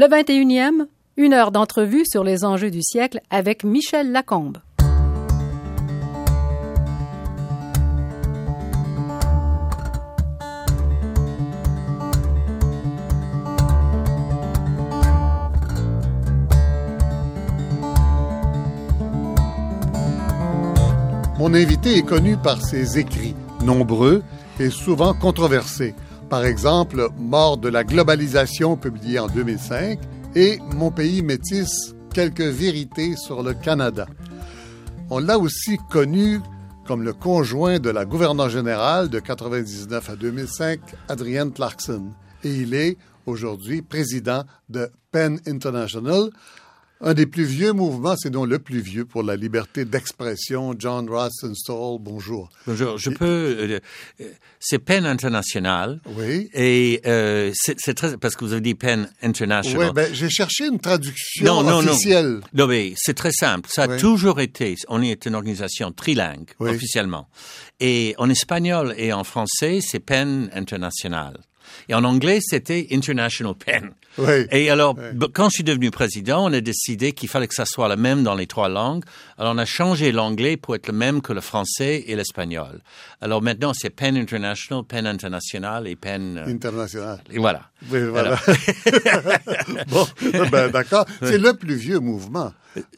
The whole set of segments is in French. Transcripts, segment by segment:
Le 21e, une heure d'entrevue sur les enjeux du siècle avec Michel Lacombe. Mon invité est connu par ses écrits, nombreux et souvent controversés. Par exemple, Mort de la globalisation, publié en 2005, et Mon pays métis, quelques vérités sur le Canada. On l'a aussi connu comme le conjoint de la gouverneure générale de 99 à 2005, Adrienne Clarkson. Et il est aujourd'hui président de Penn International, un des plus vieux mouvements, c'est donc le plus vieux pour la liberté d'expression. John Rosenstall, bonjour. Bonjour. Je peux. Euh, euh, c'est Penn International. Oui. Et euh, c'est très parce que vous avez dit Penn International. Oui, ben j'ai cherché une traduction officielle. Non, non, mais c'est très simple. Ça a toujours été. On est une organisation trilingue officiellement. Et en espagnol et en français, c'est Penn International. Et en anglais, c'était International Pen. Oui. Et alors, quand je suis devenu président, on a décidé qu'il fallait que ça soit le même dans les trois langues. Alors, on a changé l'anglais pour être le même que le français et l'espagnol. Alors maintenant, c'est Pen International, Pen International et Pen... Euh, International. Et voilà. Oui, voilà. bon, ben, d'accord. C'est le plus vieux mouvement.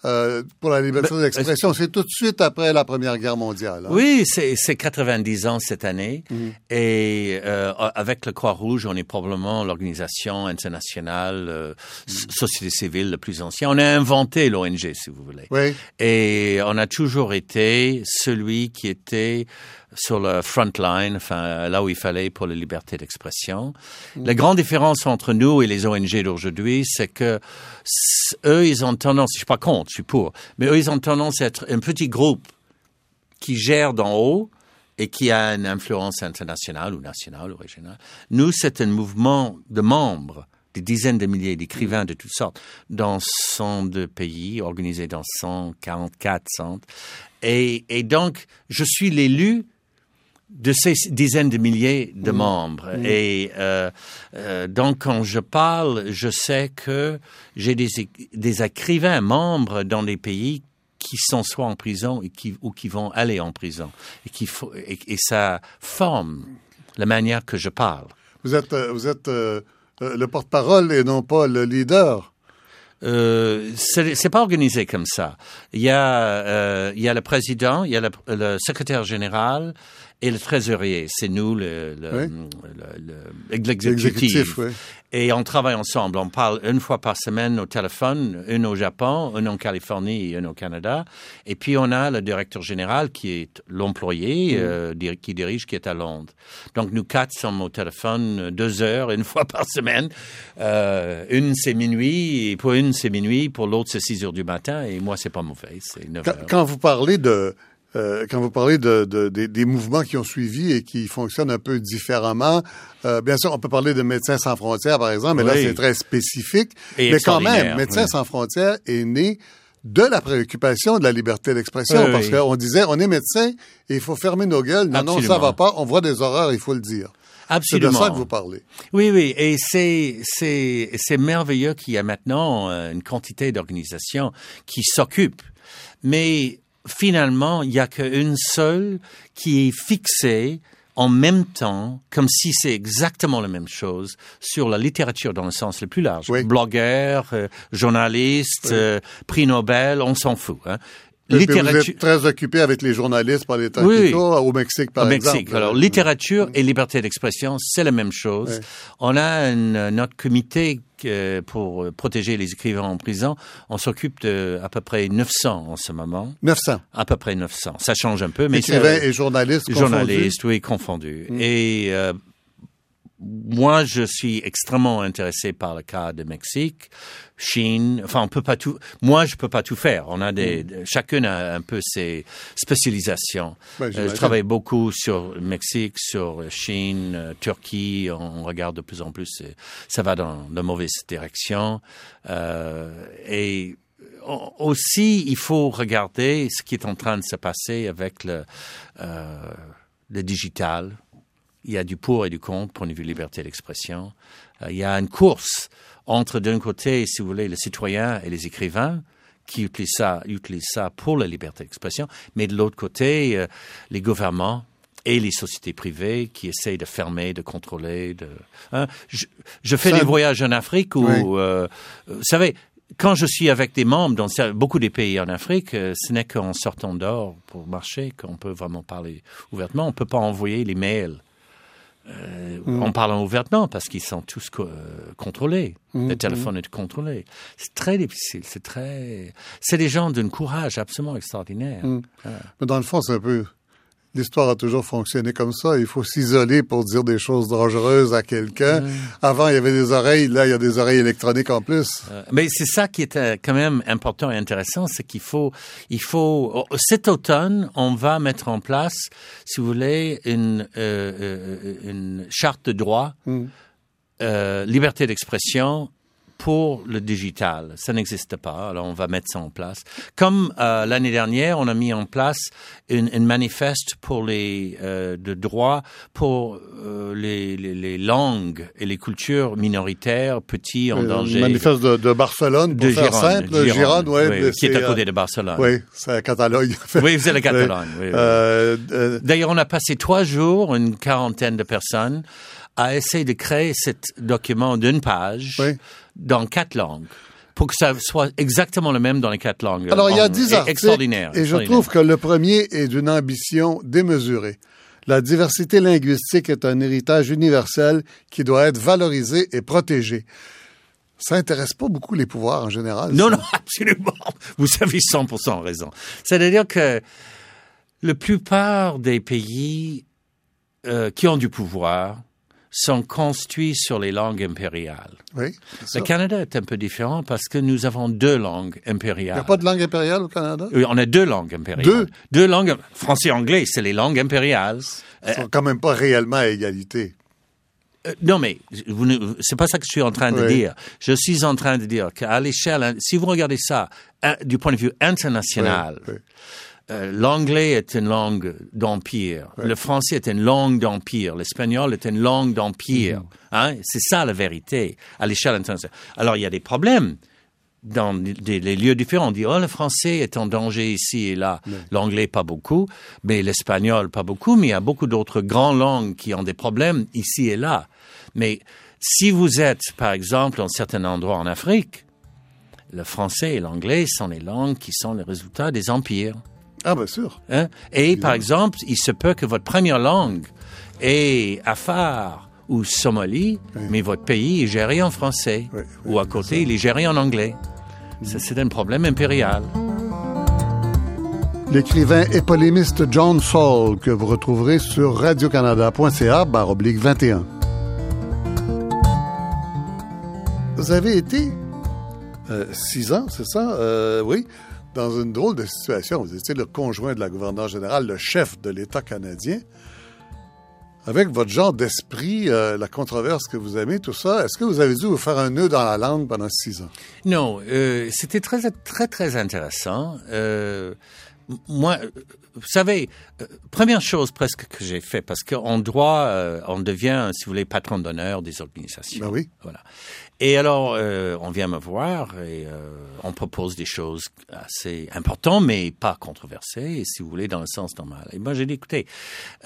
Euh, pour la liberté d'expression. C'est tout de suite après la Première Guerre mondiale. Hein? Oui, c'est 90 ans cette année. Mhm. Et euh, avec le Croix-Rouge, on est probablement l'organisation internationale, euh, mhm. société civile le plus ancienne. On a inventé l'ONG, si vous voulez. Oui. Et on a toujours été celui qui était sur le front line, enfin là où il fallait pour la liberté d'expression. Mm. La grande différence entre nous et les ONG d'aujourd'hui, c'est que eux, ils ont tendance, je suis pas contre, je suis pour, mais eux, ils ont tendance à être un petit groupe qui gère d'en haut et qui a une influence internationale ou nationale ou régionale. Nous, c'est un mouvement de membres des dizaines de milliers d'écrivains de toutes sortes dans 102 pays, organisés dans 144 centres. Et, et donc, je suis l'élu de ces dizaines de milliers de mmh. membres. Mmh. Et euh, euh, donc, quand je parle, je sais que j'ai des, des écrivains membres dans des pays qui sont soit en prison et qui, ou qui vont aller en prison. Et, qui, et, et ça forme la manière que je parle. Vous êtes, vous êtes euh, le porte-parole et non pas le leader. Euh, c'est pas organisé comme ça. Il y a, euh, il y a le président, il y a le secrétaire général, et le trésorier, c'est nous, l'exécutif. Le, Et on travaille ensemble. On parle une fois par semaine au téléphone, une au Japon, une en Californie et une au Canada. Et puis on a le directeur général qui est l'employé, euh, qui dirige, qui est à Londres. Donc nous quatre sommes au téléphone deux heures, une fois par semaine. Euh, une c'est minuit, et pour une c'est minuit, pour l'autre c'est six heures du matin, et moi c'est pas mauvais, c'est neuf heures. Quand vous parlez de euh, quand vous parlez de, de, des mouvements qui ont suivi et qui fonctionnent un peu différemment, euh, bien sûr, on peut parler de Médecins sans frontières, par exemple, mais là, c'est très spécifique. mais quand même, Médecins sans frontières est né de la préoccupation de la liberté d'expression, parce qu'on disait, on est médecin et il faut fermer nos gueules. Non, non, ça va pas. On voit des horreurs, il faut le dire. Absolument. C'est de ça que vous parlez. Oui, oui, et c'est c'est c'est merveilleux qu'il y a maintenant euh, une quantité d'organisations qui s'occupent. Mais finalement, il n'y a qu'une seule qui est fixée en même temps, comme si c'est exactement la même chose, sur la littérature dans le sens le plus large. Blogueur, euh, journaliste, euh, prix Nobel, on s'en fout. Hein. Littérature... Vous êtes très occupé avec les journalistes par les temps oui. au Mexique, par au exemple. Mexique. Alors, littérature et liberté d'expression, c'est la même chose. On a notre comité pour protéger les écrivains en prison. On s'occupe de à peu près 900 en ce moment. 900. À peu près 900. Ça change un peu, mais écrivains et journalistes journalistes, oui, confondus. Mm. Et euh, moi, je suis extrêmement intéressé par le cas de Mexique, Chine. Enfin, on peut pas tout. Moi, je peux pas tout faire. On a des. Mm. Chacun a un peu ses spécialisations. Euh, je travaille beaucoup sur le Mexique, sur Chine, euh, Turquie. On, regarde de plus en plus. Ça va dans de mauvaises directions. Euh, et aussi, il faut regarder ce qui est en train de se passer avec le, euh, le digital il y a du pour et du contre, point de vue liberté d'expression. Euh, il y a une course entre d'un côté, si vous voulez, les citoyens et les écrivains qui utilisent ça, utilisent ça pour la liberté d'expression, mais de l'autre côté, euh, les gouvernements et les sociétés privées qui essayent de fermer, de contrôler. De, hein. je, je, fais Ça- des voyages en Afrique où, Oui. euh, vous savez, quand je suis avec des membres dans beaucoup des pays en Afrique, euh, ce n'est qu'en sortant dehors pour marcher qu'on peut vraiment parler ouvertement. On peut pas envoyer les mails euh, en parlant ouvertement parce qu'ils sont tous co- euh, contrôlés. Le téléphone est contrôlé. C'est très difficile. C'est très. C'est des gens d'un courage absolument extraordinaire. Mais dans le fond, c'est un peu... L'histoire a toujours fonctionné comme ça. Il faut s'isoler pour dire des choses dangereuses à quelqu'un. Avant, il y avait des oreilles. Là, il y a des oreilles électroniques en plus. Euh, Mais c'est ça qui est euh, quand même important et intéressant, c'est qu'il faut, il faut, oh, cet automne, on va mettre en place, si vous voulez, une, euh, une charte de droit, euh, liberté d'expression pour le digital. Ça n'existe pas, alors on va mettre ça en place. Comme euh, l'année dernière, on a mis en place une, une manifeste pour les euh, de droits pour euh, les, les, les langues et les cultures minoritaires, petits en Le danger. manifeste de, de Barcelone, pour de faire Gironde, simple. Gironde, ouais, oui, qui est à côté euh, de Barcelone. Oui, c'est à Catalogne. Oui, c'est la Catalogne. oui, oui. Euh, euh, D'ailleurs, on a passé trois jours, une quarantaine de personnes, à essayer de créer cet document d'une page Oui. dans quatre langues pour que ça soit exactement le même dans les quatre langues. Alors, il y a dix articles. Extraordinaire. Et je trouve que le premier est d'une ambition démesurée. La diversité linguistique est un héritage universel qui doit être valorisé et protégé. Ça intéresse pas beaucoup les pouvoirs en général. Non, ça. non, absolument. Vous avez 100% raison. C'est-à-dire que la plupart des pays euh, qui ont du pouvoir sont construits sur les langues impériales. Oui, Le. Canada est un peu différent parce que nous avons deux langues Il n'y impériales. a pas de langue impériale au Canada? Oui, on a deux langues impériales. Deux? Deux langues. Français et anglais, c'est les langues impériales. Ils sont quand même pas réellement à égalité. Euh, non, mais c'est pas ça que je suis en train de Oui. dire. Je suis en train de dire qu'à l'échelle, si vous regardez ça du point de vue international, oui. Euh, l'anglais est une langue d'empire, le français est une langue d'empire, l'espagnol est une langue d'empire. Hein? C'est ça la vérité à l'échelle internationale. Alors il y a des problèmes dans des, les lieux différents. On dit, oh, le français est en danger ici et là. L'anglais, pas beaucoup, mais l'espagnol, pas beaucoup, mais il y a beaucoup d'autres grandes langues qui ont des problèmes ici et là. Mais si vous êtes, par exemple, dans certains endroits en Afrique, le français et l'anglais sont les langues qui sont le résultat des empires. Ah, bien sûr. Hein? Et par exemple, il se peut que votre première langue est Afar ou Somalie, mais votre pays est géré en français. Oui, oui, ou à côté, il est géré en anglais. Ça, C'est un problème impérial. L'écrivain et polémiste John Saul, que vous retrouverez sur radiocanada.ca, barre oblique 21. Vous avez été euh, six ans, c'est ça? Euh, oui. Dans une drôle de situation. Vous étiez le conjoint de la gouverneure générale, le chef de l'État canadien. Avec votre genre d'esprit, euh, la controverse que vous aimez, tout ça, est-ce que vous avez dû vous faire un nœud dans la langue pendant six ans? Non, euh, c'était très, très, très intéressant. Euh, moi, vous savez, première chose presque que j'ai fait, parce qu'en droit, on devient, si vous voulez, patron d'honneur des organisations. Ben oui. Voilà. Et alors, euh, on vient me voir et euh, on propose des choses assez importantes, mais pas controversées, si vous voulez, dans le sens normal. Et moi, j'ai dit, écoutez,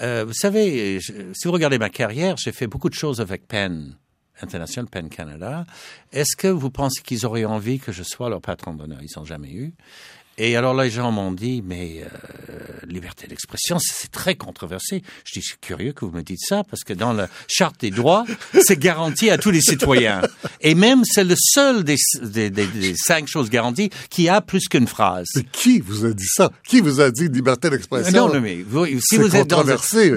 euh, vous savez, si vous regardez ma carrière, j'ai fait beaucoup de choses avec Penn. International Penn Canada. Est-ce que vous pensez qu'ils auraient envie que je sois leur patron d'honneur? Ils n'ont jamais eu. Et alors les gens m'ont dit, mais euh, liberté d'expression, c'est très controversé. Je dis, c'est curieux que vous me dites ça, parce que dans la charte des droits, c'est garanti à tous les citoyens. Et même, c'est le seul des, des, des- des cinq choses garanties qui a plus qu'une phrase. Mais qui vous a dit ça? Qui vous a dit liberté d'expression? Non, mais vous, si vous êtes dans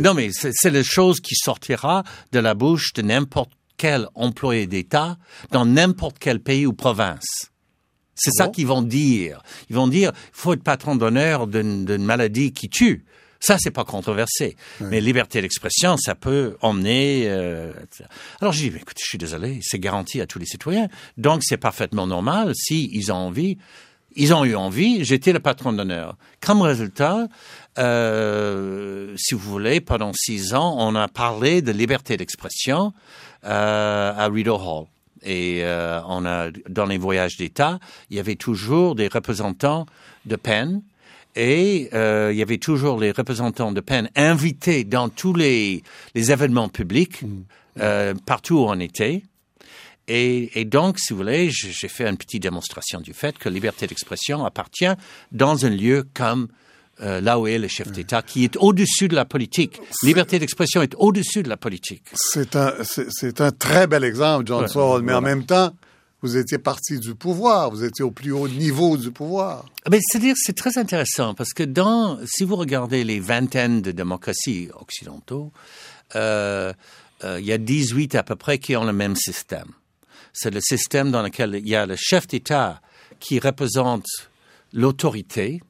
non, mais c'est c'est la chose qui sortira de la bouche de n'importe quel employé d'État dans n'importe quel pays ou province. C'est ça qu'ils vont dire. Ils vont dire, il faut être patron d'honneur d'une maladie qui tue. Ça, c'est pas controversé. Mais liberté d'expression, ça peut emmener. euh. Alors j'ai dit, mais écoute, je suis désolé, c'est garanti à tous les citoyens. Donc c'est parfaitement normal si ils ont envie. Ils ont eu envie. J'étais le patron d'honneur. Comme résultat, euh, si vous voulez, pendant six ans, on a parlé de liberté d'expression euh, à Rideau Hall. Et euh, on a dans les voyages d'État, il y avait toujours des représentants de Penn. Et euh, il y avait toujours les représentants de Penn invités dans tous les, les événements publics, euh, partout où on était. Et, et, donc, si vous voulez, j'ai fait une petite démonstration du fait que liberté d'expression appartient dans un lieu comme euh, là où est le chef d'État, qui est au-dessus de la politique. Liberté d'expression est au-dessus de la politique. C'est un, c'est un très bel exemple, John ouais, Saul, mais voilà. en même temps, vous étiez parti du pouvoir, vous étiez au plus haut niveau du pouvoir. Mais c'est-à-dire, c'est très intéressant parce que dans, si vous regardez les vingtaines de démocraties occidentaux, euh, euh, il y a 18 à peu près qui ont le même système. C'est le système dans lequel il y a le chef d'État qui représente l'autorité,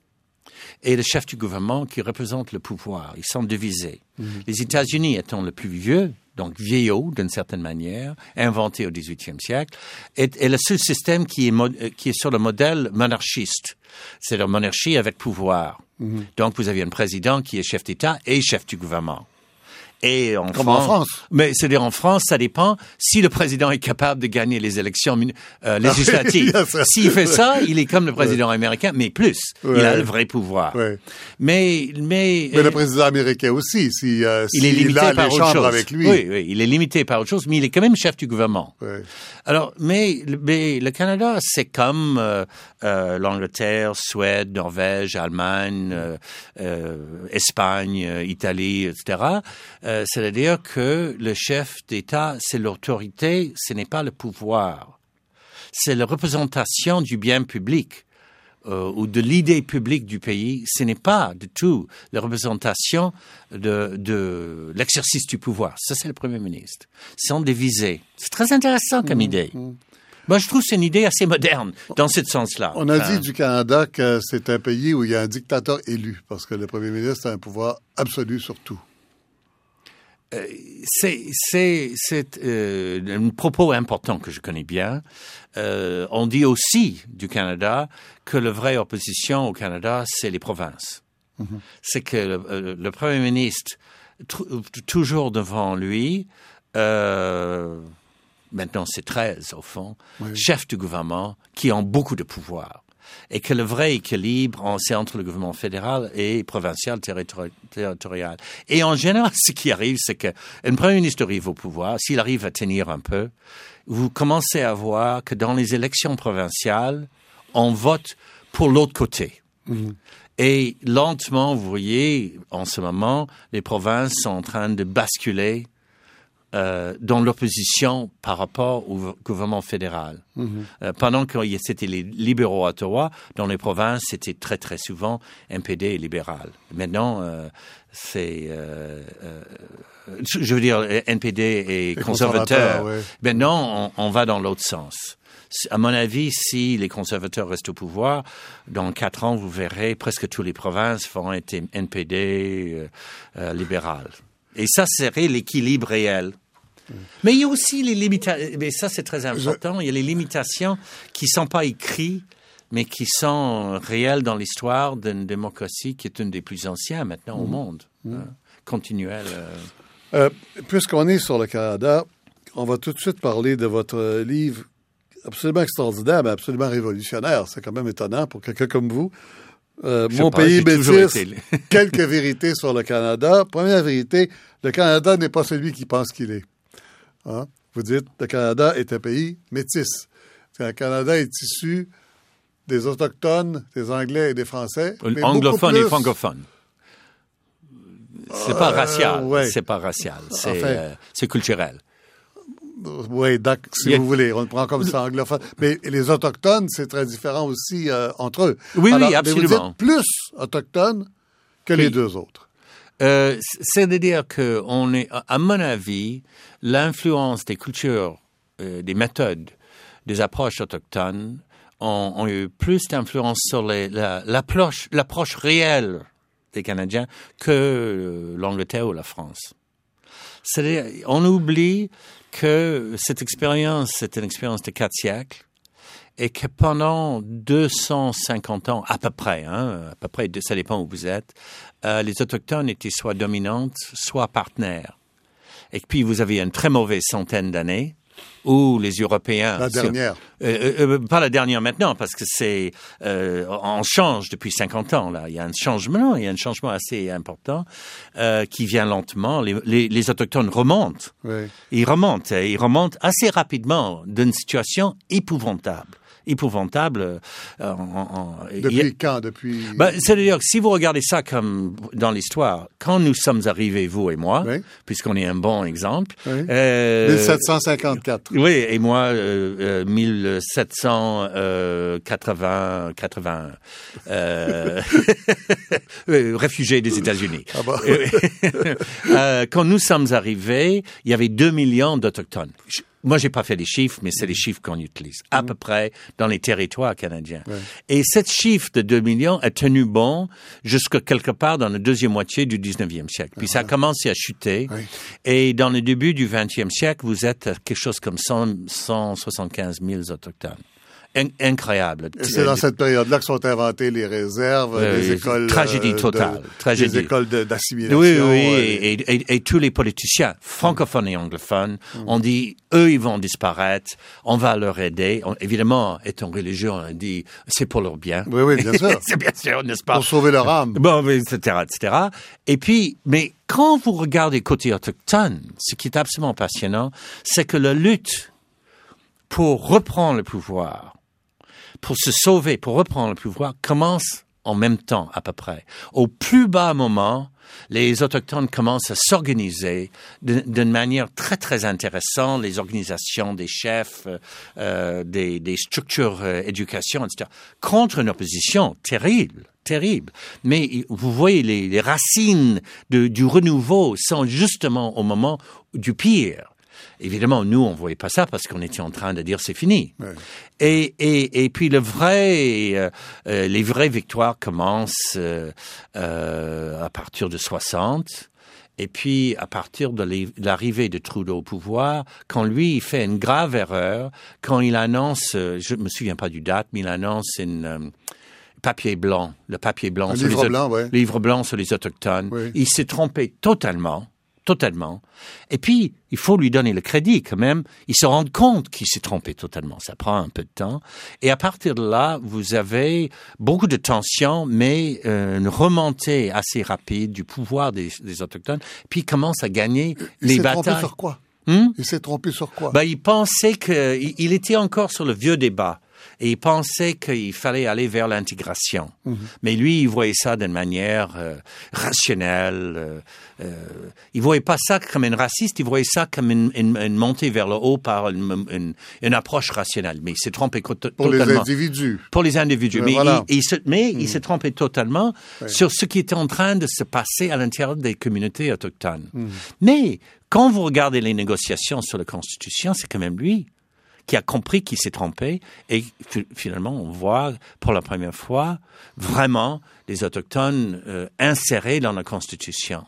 et le chef du gouvernement qui représente le pouvoir. Ils sont divisés. Mmh. Les États-Unis étant le plus vieux, donc vieillot d'une certaine manière, inventé au XVIIIe siècle, est, est, le seul système qui est, qui est sur le modèle monarchiste. C'est la monarchie avec pouvoir. Mmh. Donc vous avez un président qui est chef d'État et chef du gouvernement. Et en Comme France, en France. Mais c'est-à-dire en France, ça dépend si le président est capable de gagner les élections euh, législatives. S'il fait ça, il est comme le président ouais. américain, mais plus. Ouais. Il a le vrai pouvoir. Ouais. Mais, mais, mais le président américain aussi, si, euh, il est limité il a par les autre chose. avec lui. Oui, oui, il est limité par autre chose, mais il est quand même chef du gouvernement. Alors, mais, mais le Canada, c'est comme euh, euh, l'Angleterre, Suède, Norvège, Allemagne, euh, Espagne, Italie, etc. C'est-à-dire que le chef d'État, c'est l'autorité, ce n'est pas le pouvoir. C'est la représentation du bien public. Euh, ou de l'idée publique du pays, ce n'est pas du tout la représentation de, de l'exercice du pouvoir. Ça, c'est le Premier ministre. Ce sont des visées. C'est très intéressant comme mmh, idée. Mmh. Moi, je trouve que c'est une idée assez moderne dans ce sens-là. On a dit du Canada que c'est un pays où il y a un dictateur élu, parce que le Premier ministre a un pouvoir absolu sur tout. Euh, c'est euh, un propos important que je connais bien. Euh, on dit aussi du Canada que la vraie opposition au Canada, c'est les provinces. Mm -hmm. C'est que le, le, Premier ministre, toujours devant lui, euh, maintenant c'est 13 au fond, oui. chef du gouvernement, qui ont beaucoup de pouvoir et que le vrai équilibre, c'est entre le gouvernement fédéral et provincial territori territorial. Et en général, ce qui arrive, c'est qu'un premier ministre arrive au pouvoir, s'il arrive à tenir un peu, vous commencez à voir que dans les élections provinciales, on vote pour l'autre côté. Mm -hmm. Et lentement, vous voyez, en ce moment, les provinces sont en train de basculer euh, dans l'opposition par rapport au gouvernement fédéral. Mm -hmm. euh, pendant que c'était les libéraux à Ottawa, dans les provinces, c'était très très souvent NPD et libéral. Maintenant, euh, c'est, euh, je veux dire, NPD et, et conservateur. Ouais. Maintenant, on, on va dans l'autre sens. À mon avis, si les conservateurs restent au pouvoir, dans quatre ans, vous verrez presque toutes les provinces vont être NPD euh, libéral. Et ça serait l'équilibre réel. Mais il y a aussi les limitations, mais ça c'est très important, il y a les limitations qui ne sont pas écrites, mais qui sont réelles dans l'histoire d'une démocratie qui est une des plus anciennes maintenant au monde, mmh. hein, continuelle. Euh... Euh, Puisqu'on est sur le Canada, on va tout de suite parler de votre livre absolument extraordinaire, mais absolument révolutionnaire. C'est quand même étonnant pour quelqu'un comme vous. Euh, mon pays métis, quelques vérités sur le Canada. Première vérité, le Canada n'est pas celui qui pense qu'il est. Hein? Vous dites, le Canada est un pays métis. Le Canada est issu des Autochtones, des Anglais et des Français. Anglophones plus... et francophones. C'est euh, pas racial. Ouais. C'est pas racial. C'est enfin, euh, culturel. Oui, si vous voulez, on le prend comme ça anglophone. Mais les autochtones, c'est très différent aussi euh, entre eux. Oui, Alors, oui, absolument. Mais vous plus autochtones que oui. les deux autres. Euh, C'est-à-dire que on est, à mon avis, l'influence des cultures, euh, des méthodes, des approches autochtones ont, ont eu plus d'influence sur l'approche la, réelle des Canadiens que l'Angleterre ou la France. C'est-à-dire, on oublie que cette expérience, c'est une expérience de quatre siècles et que pendant 250 ans, à peu près, hein, à peu près, ça dépend où vous êtes, euh, les autochtones étaient soit dominantes, soit partenaires. Et puis vous avez une très mauvaise centaine d'années où les Européens... La dernière. Euh, euh, pas la dernière maintenant, parce que c'est... Euh, on change depuis 50 ans, là. Il y a un changement, il y a un changement assez important qui vient lentement. Les, les, les Autochtones remontent. Oui. Ils remontent. Ils remontent assez rapidement d'une situation épouvantable épouvantable. Euh, depuis quand Depuis. Ben, C'est-à-dire que si vous regardez ça comme dans l'histoire, quand nous sommes arrivés, vous et moi, puisqu'on est un bon exemple. Oui. Euh, 1754. Oui, et moi, euh, 1780, 80, euh, euh réfugié des États-Unis. Ah bah. Euh, quand nous sommes arrivés, il y avait 2 millions d'autochtones. Moi, j'ai pas fait les chiffres, mais c'est les chiffres qu'on utilise à peu près dans les territoires canadiens. Et cette chiffre de 2 millions a tenu bon jusqu'à quelque part dans la deuxième moitié du 19e siècle. Puis ça a commencé à chuter. Et dans le début du 20e siècle, vous êtes quelque chose comme 100, 175 000 autochtones incroyable. C'est dans cette période-là que sont inventées les réserves, les écoles tragédie totale, tragédie. les écoles d'assimilation. Oui, oui, et, et, tous les politiciens francophones et anglophones mm. ont dit eux ils vont disparaître, on va leur aider. évidemment, étant religieux, on a dit c'est pour leur bien. Oui, oui, bien sûr. c'est bien sûr, n'est-ce pas? Pour sauver leur âme. Bon, etc., etc. Et puis, mais quand vous regardez côté autochtone, ce qui est absolument passionnant, c'est que la lutte pour reprendre le pouvoir pour se sauver, pour reprendre le pouvoir, commence en même temps à peu près. Au plus bas moment, les autochtones commencent à s'organiser d'une manière très très intéressante, les organisations des chefs, euh, des, des, structures euh, éducation, etc., contre une opposition terrible terrible. Mais vous voyez, les, racines du renouveau sont justement au moment du pire. Évidemment, nous, on voyait pas ça parce qu'on était en train de dire c'est fini. Et, et, et puis le vrai, euh, euh, les vraies victoires commencent euh, euh, à partir de 60. Et puis, à partir de l'arrivée de Trudeau au pouvoir, quand lui, il fait une grave erreur, quand il annonce, je me souviens pas du date, mais il annonce une, papier blanc, le papier blanc, sur livre les, blanc, ouais. livre blanc sur les autochtones. Il s'est trompé totalement totalement. Et puis, il faut lui donner le crédit quand même. Il se rend compte qu'il s'est trompé totalement. Ça prend un peu de temps. Et à partir de là, vous avez beaucoup de tensions, mais euh, une remontée assez rapide du pouvoir des, autochtones. Puis il commence à gagner il les batailles. Trompé sur quoi? Hmm? Il s'est trompé sur quoi? Ben, Il pensait qu'il il était encore sur le vieux débat et il pensait qu'il fallait aller vers l'intégration. Mhm. Mais lui, il voyait ça d'une manière euh, rationnelle. Euh, euh, il voyait pas ça comme un raciste, il voyait ça comme une, une, montée vers le haut par une, une, approche rationnelle. Mais il s'est trompé totalement. Pour les individus. Pour les individus. Mais, il, se, mais il mhm. s'est trompé totalement sur ce qui était en train de se passer à l'intérieur des communautés autochtones. Mhm. Mais quand vous regardez les négociations sur la Constitution, c'est quand même lui qui a compris qu'il s'est trompé et finalement on voit pour la première fois vraiment les autochtones euh, insérés dans la Constitution.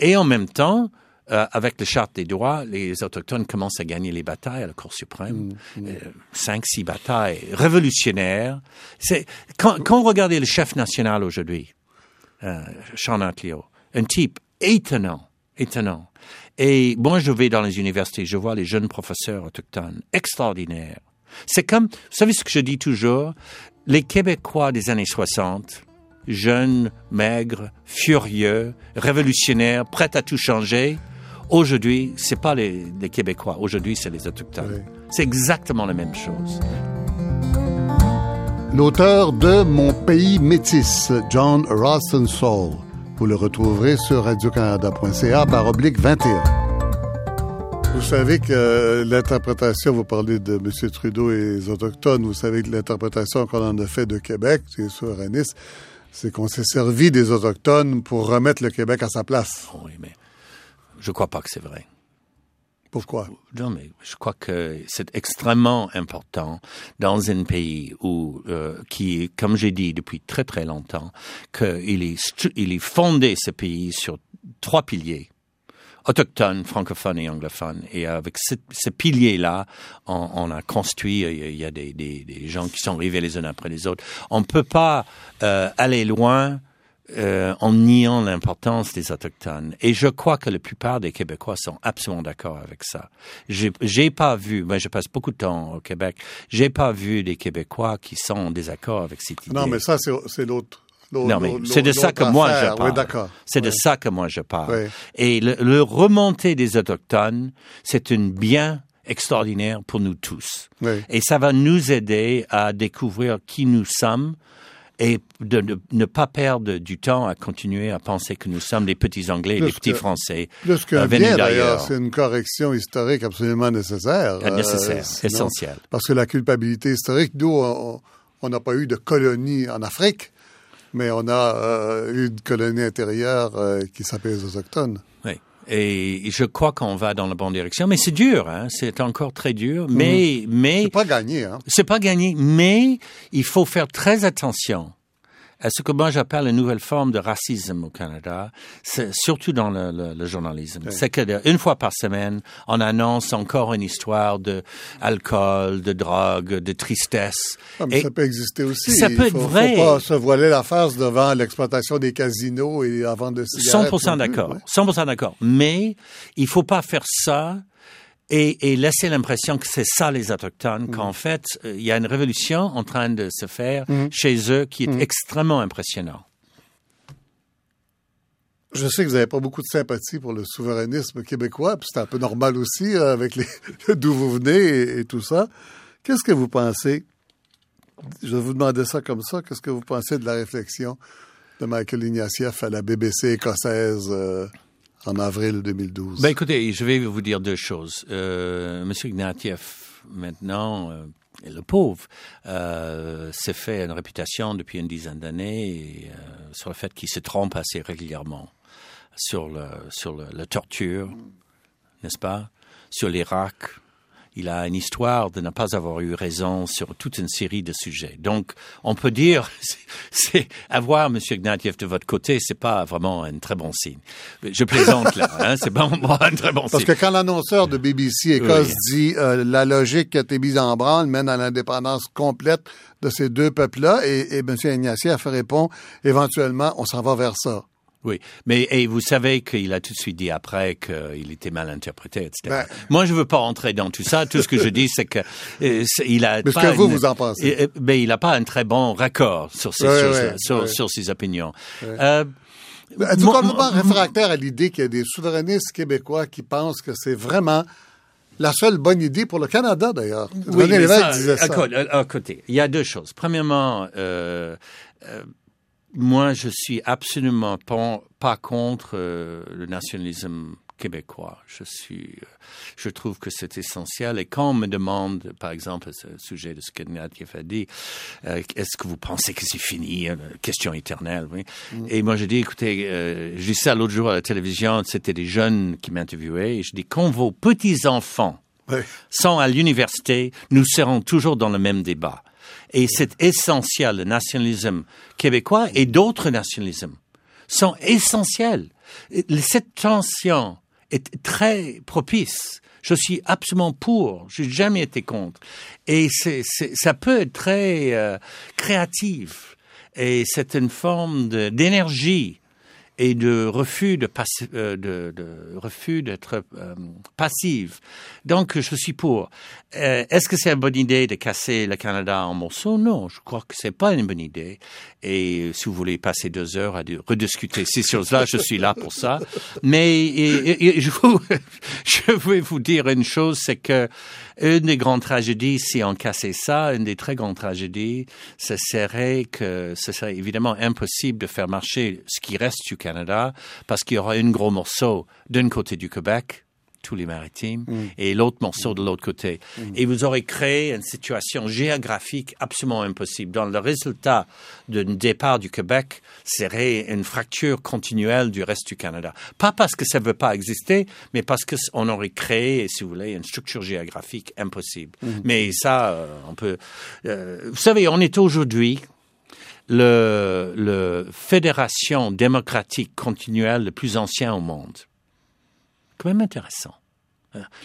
Et en même temps, euh, avec le charte des droits, les autochtones commencent à gagner les batailles à la Cour suprême, mmh, mmh. Euh, cinq, six batailles révolutionnaires. C'est quand, quand vous regardez le chef national aujourd'hui, euh, Sean un type étonnant, étonnant. Et moi, je vais dans les universités, je vois les jeunes professeurs autochtones extraordinaires. C'est comme, vous savez ce que je dis toujours, les Québécois des années 60, jeunes, maigres, furieux, révolutionnaires, prêts à tout changer. Aujourd'hui, c'est pas les, Québécois. Aujourd'hui, c'est les autochtones. C'est exactement la même chose. L'auteur de Mon pays métis, John Ralston Saul. Vous le retrouverez sur radiocanada.ca par oblique 21. Vous savez que l'interprétation, vous parlez de M. Trudeau et les Autochtones, vous savez que l'interprétation qu'on en a fait de Québec, c'est sûr à Nice, c'est qu'on s'est servi des Autochtones pour remettre le Québec à sa place. Oui, mais je crois pas que c'est vrai. Pourquoi? Non, mais je crois que c'est extrêmement important dans un pays où, euh, qui, comme j'ai dit depuis très très longtemps, qu'il est, il est fondé ce pays sur trois piliers autochtones, francophones et anglophones. Et avec ce, ce pilier-là, on, a construit, il y a des, des, des, gens qui sont arrivés les uns après les autres. On ne peut pas euh, aller loin euh, en niant l'importance des autochtones. Et je crois que la plupart des Québécois sont absolument d'accord avec ça. J'ai, pas vu, moi je passe beaucoup de temps au Québec, j'ai pas vu des Québécois qui sont en désaccord avec cette idée. Non, mais ça, c'est, l'autre. Non, mais c'est de ça que moi je parle. C'est de ça que moi je parle. Et le, le remontée des autochtones, c'est un bien extraordinaire pour nous tous. Oui. Et ça va nous aider à découvrir qui nous sommes et de ne, ne pas perdre du temps à continuer à penser que nous sommes des petits Anglais, des petits que- Français Plus qu'un euh, venus d'ailleurs, c'est une correction historique absolument nécessaire. Euh, nécessaire, sinon- essentiel. Parce que la culpabilité historique, nous, on n'a pas eu de colonie en Afrique, mais on a euh, eu une colonie intérieure euh, qui s'appelle les Autochtones. Et je crois qu'on va dans la bonne direction, mais c'est dur, hein? c'est encore très dur, mais mais C'est pas gagné, hein? c'est pas gagné, mais il faut faire très attention à ce que moi j'appelle une nouvelle forme de racisme au Canada, c'est surtout dans le, le- le journalisme. C'est que de- une fois par semaine, on annonce encore une histoire de alcool, de drogue, de tristesse. Ah, mais Et- ça peut exister aussi. ça peut être vrai. faut pas se voiler la face devant l'exploitation des casinos et la vente de cigarettes. 100% non plus, d'accord, ouais. 100% d'accord. Mais il faut pas faire ça et, et laisser l'impression que c'est ça les autochtones, Mm. qu'en fait euh, il y a une révolution en train de se faire chez eux qui est Mm. extrêmement impressionnant. Je sais que vous n'avez pas beaucoup de sympathie pour le souverainisme québécois, puis c'est un peu normal aussi euh, avec les d'où vous venez et, et tout ça. Qu'est-ce que vous pensez? Je vais vous demander ça comme ça. Qu'est-ce que vous pensez de la réflexion de Michael Ignatieff à la BBC écossaise euh, en avril 2012? Ben écoutez, je vais vous dire deux choses. Euh, Monsieur Ignatieff, maintenant, euh, le pauvre, euh, s'est fait une réputation depuis une dizaine d'années euh, sur le fait qu'il se trompe assez régulièrement sur le sur le, la torture, n'est-ce pas, sur l'Irak. Il a une histoire de ne pas avoir eu raison sur toute une série de sujets. Donc, on peut dire, c'est- avoir M. Ignatieff de votre côté, c'est pas vraiment un très bon signe. Je plaisante là, hein, c'est pas vraiment un très bon Parce signe. que quand l'annonceur de BBC Écosse Oui. dit euh, la logique qui a été mise en branle mène à l'indépendance complète de ces deux peuples-là, et, et M. Ignatieff répond éventuellement, on s'en va vers ça. Oui, mais et vous savez qu'il a tout de suite dit après qu'il était mal interprété, etc. Ben- Moi, je veux pas entrer dans tout ça. Tout ce que je dis, c'est que euh, il a. Mais ce que vous, une- vous en pensez. Euh, Ben, il n'a pas un très bon raccord sur ces Ouais, ouais, sur, ouais. sur ses opinions. Euh, Êtes-vous moi- complètement réfractaire à l'idée qu'il y a des souverainistes québécois qui pensent que c'est vraiment la seule bonne idée pour le Canada, d'ailleurs? Oui, René mais Lévesque ça, disait ça. à côté, il y a deux choses. Premièrement, euh, euh, moi, je suis absolument pas, pas contre euh, le nationalisme québécois. Je suis, euh, je trouve que c'est essentiel. Et quand on me demande, par exemple, ce sujet de ce que Ignatieff a dit, euh, est-ce que vous pensez que c'est fini, euh, question éternelle, oui. Et moi, je dis, écoutez, euh, j'ai dit ça l'autre jour à la télévision, c'était des jeunes qui m'interviewaient, et je dis, quand vos petits-enfants Ouais. sont à l'université, nous serons toujours dans le même débat. Et c'est essentiel, le nationalisme québécois et d'autres nationalismes sont essentiels. Et Cette tension est très propice. Je suis absolument pour. Je n'ai jamais été contre. Et c'est, c'est- ça peut être très euh, créatif. Et c'est une forme d'énergie et de refus de, passi- euh, de, de refus d'être euh, passive. Donc, je suis pour. Euh, Est-ce que c'est une bonne idée de casser le Canada en morceaux? Non, je crois que c'est pas une bonne idée. Et si vous voulez passer deux heures à rediscuter ces choses-là, je suis là pour ça. Mais je, vous, je vais vous dire une chose, c'est que une des grandes tragédies, si on cassait ça, une des très grandes tragédies, ce serait que ce serait évidemment impossible de faire marcher ce qui reste du Canada parce qu'il y aura un gros morceau d'un côté du Québec, tous les maritimes, et l'autre morceau de l'autre côté. Et vous aurez créé une situation géographique absolument impossible. Dans le résultat d'un départ du Québec serait une fracture continuelle du reste du Canada. Pas parce que ça ne veut pas exister, mais parce qu'on aurait créé, si vous voulez, une structure géographique impossible. Mais ça, euh, on peut... euh, vous savez, on est aujourd'hui le, le fédération démocratique continuelle le plus ancien au monde. Quand même intéressant.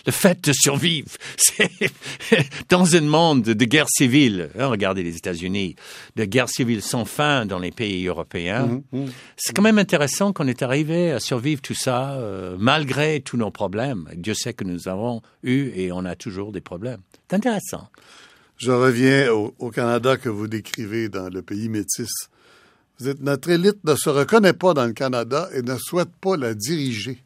Le fait de survivre, c'est dans un monde de guerre civile. Hein, regardez les États-Unis, de guerre civile sans fin dans les pays européens. Mhm, mhm. C'est quand même intéressant qu'on est arrivé à survivre tout ça euh, malgré tous nos problèmes. Dieu sait que nous avons eu et on a toujours des problèmes. C'est intéressant. Je reviens au, au Canada que vous décrivez dans le pays métis. Vous êtes, notre élite ne se reconnaît pas dans le Canada et ne souhaite pas la diriger.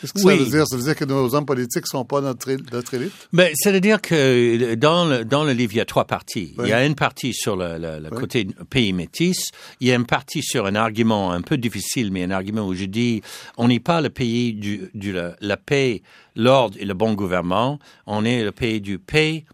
Qu'est-ce que Oui. ça veut dire? Ça veut dire que nos hommes politiques sont pas notre, él- notre élite? Ben, c'est-à-dire que dans le, dans le livre, il y a trois parties. Oui. Il y a une partie sur le, le- le Oui. côté pays métis. Il y a une partie sur un argument un peu difficile, mais un argument où je dis, on n'est pas le pays du, du la, la paix, l'ordre et le bon gouvernement. On est le pays du paix,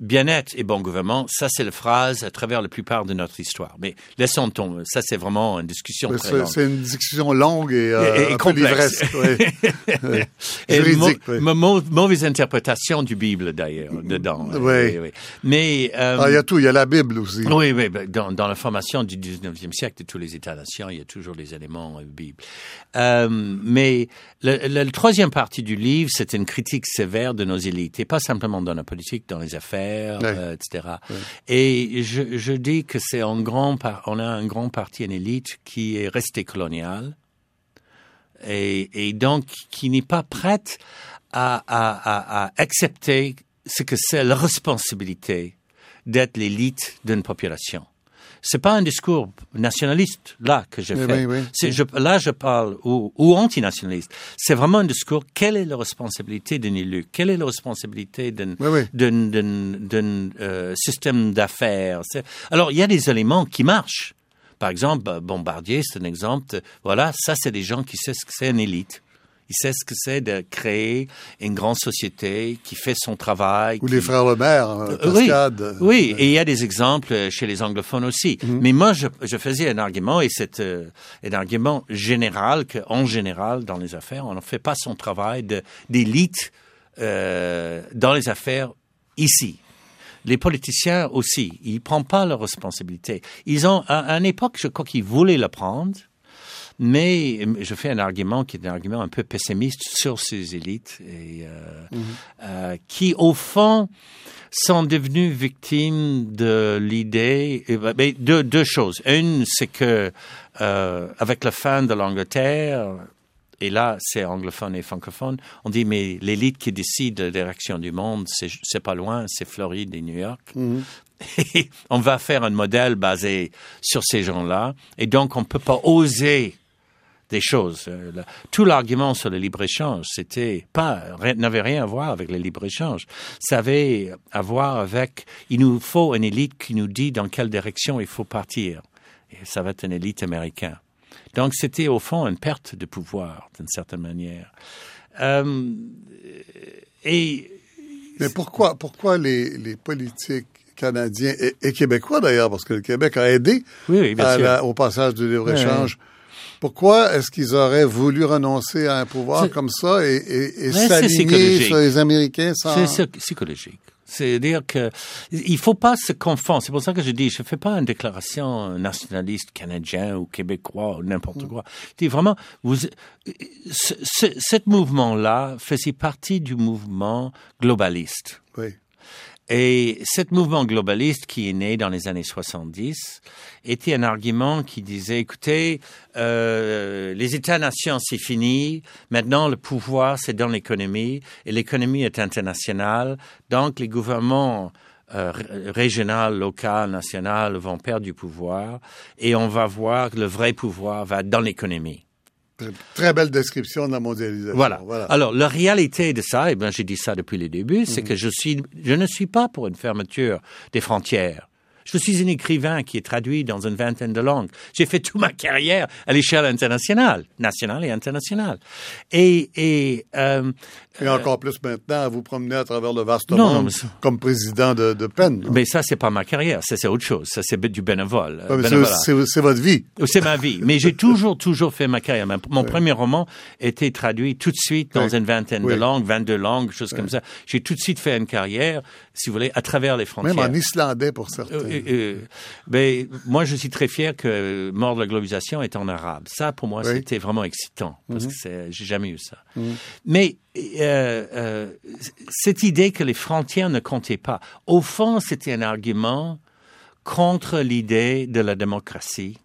bien-être et bon gouvernement. Ça, c'est la phrase à travers la plupart de notre histoire. Mais laissons tomber. Ça, c'est vraiment une discussion très longue. c'est une discussion longue et, euh, Et- et complexe. oui. Oui. Et mau- oui. ma- mau- mauvaise interprétation du Bible d'ailleurs dedans. Oui. Mais euh, Ah, il y a tout. Il y a la Bible aussi. oui, oui, ben, dans, dans la formation du 19e siècle de tous les États-nations, il y a toujours les éléments euh, Bible. Euh, mais le, le- le troisième partie du livre, c'est une critique sévère de nos élites, et pas simplement dans la politique, dans les affaires, Ouais. euh, etc. Et je, je dis que c'est en grand, on a un grand parti, une élite qui est restée coloniale, et, et donc qui n'est pas prête à, à, à, à accepter ce que c'est la responsabilité d'être l'élite d'une population. C'est pas un discours nationaliste là que je fais. oui, oui. C'est- je- là, je parle ou, ou antinationaliste. C'est vraiment un discours. Quelle est la responsabilité d'un élu Quelle est la responsabilité d'un Oui, euh, système d'affaires? Alors, il y a des éléments qui marchent. Par exemple, Bombardier, c'est un exemple. voilà, ça, c'est des gens qui savent ce que c'est une élite. Ils savent ce que c'est de créer une grande société qui fait son travail. Ou qui- les frères Lemaire, euh, euh, oui, Cascade. euh, oui, et il y a des exemples euh, chez les anglophones aussi. Mais moi, je, je faisais un argument, et c'est euh, un argument général que, en général, dans les affaires, on ne fait pas son travail d'élite euh, dans les affaires ici. Les politiciens aussi, ils ne prennent pas leurs responsabilités. Ils ont, à, à une époque, je crois qu'ils voulaient le prendre, mais je fais un argument qui est un argument un peu pessimiste sur ces élites et euh, euh, qui, au fond, sont devenus victimes de l'idée. eh ben, ben, deux, deux choses. Une, c'est que euh, avec la fin de l'Angleterre, et là, c'est anglophone et francophone. On dit, mais l'élite qui décide de la direction du monde, c'est pas loin, c'est Floride et New York. Et on va faire un modèle basé sur ces gens-là. Et donc, on peut pas oser des choses. Euh, Tout l'argument sur le libre-échange, c'était pas, n'avait rien à voir avec le libre-échange. Ça avait à voir avec, il nous faut une élite qui nous dit dans quelle direction il faut partir. Et ça va être une élite américaine. Donc, c'était au fond une perte de pouvoir, d'une certaine manière. Euh, et Mais pourquoi, pourquoi les, les politiques canadiens et, et québécois d'ailleurs, parce que le Québec a aidé Oui, oui, bien à sûr. la- au passage du libre-échange. Pourquoi est-ce qu'ils auraient voulu renoncer à un pouvoir comme ça et, et, et s'aligner sur les Américains sans... C'est c'est psychologique. C'est-à-dire que il faut pas se confondre. C'est pour ça que je dis, je fais pas une déclaration nationaliste canadien ou québécois ou n'importe quoi. Je dis vraiment, vous, ce, ce, cet mouvement-là faisait partie du mouvement globaliste? Oui. Et ce mouvement globaliste qui est né dans les années 70 était un argument qui disait, écoutez, euh, les États-nations, c'est fini. Maintenant, le pouvoir, c'est dans l'économie. Et l'économie est internationale. Donc, les gouvernements euh, ré- régional, local, national vont perdre du pouvoir. Et on va voir que le vrai pouvoir va dans l'économie. Très, belle description de la mondialisation. Voilà. voilà. Alors, la réalité de ça, et ben, j'ai dit ça depuis le début, c'est Mhm. que je suis, je ne suis pas pour une fermeture des frontières. Je suis un écrivain qui est traduit dans une vingtaine de langues. J'ai fait toute ma carrière à l'échelle internationale, nationale et internationale. Et, et, euh, Et encore plus maintenant, à vous promener à travers le vaste Non, monde ça- comme président de, de peine. mais ça, c'est pas ma carrière. Ça, c'est autre chose. Ça, c'est du bénévole. Ouais, mais c'est- votre vie. C'est ma vie. Mais j'ai toujours, toujours fait ma carrière. Mon premier roman était traduit tout de suite dans Ouais. une vingtaine de langues, 22 langues, choses comme ça. J'ai tout de suite fait une carrière, si vous voulez, à travers les frontières. Même en islandais pour certains. Euh, euh, ben, moi, je suis très fier que Mort de la globalisation est en arabe. Ça, pour moi, c'était vraiment excitant parce mhm. que j'ai jamais eu ça. Mhm. Mais euh, euh, cette idée que les frontières ne comptaient pas, au fond, c'était un argument contre l'idée de la démocratie.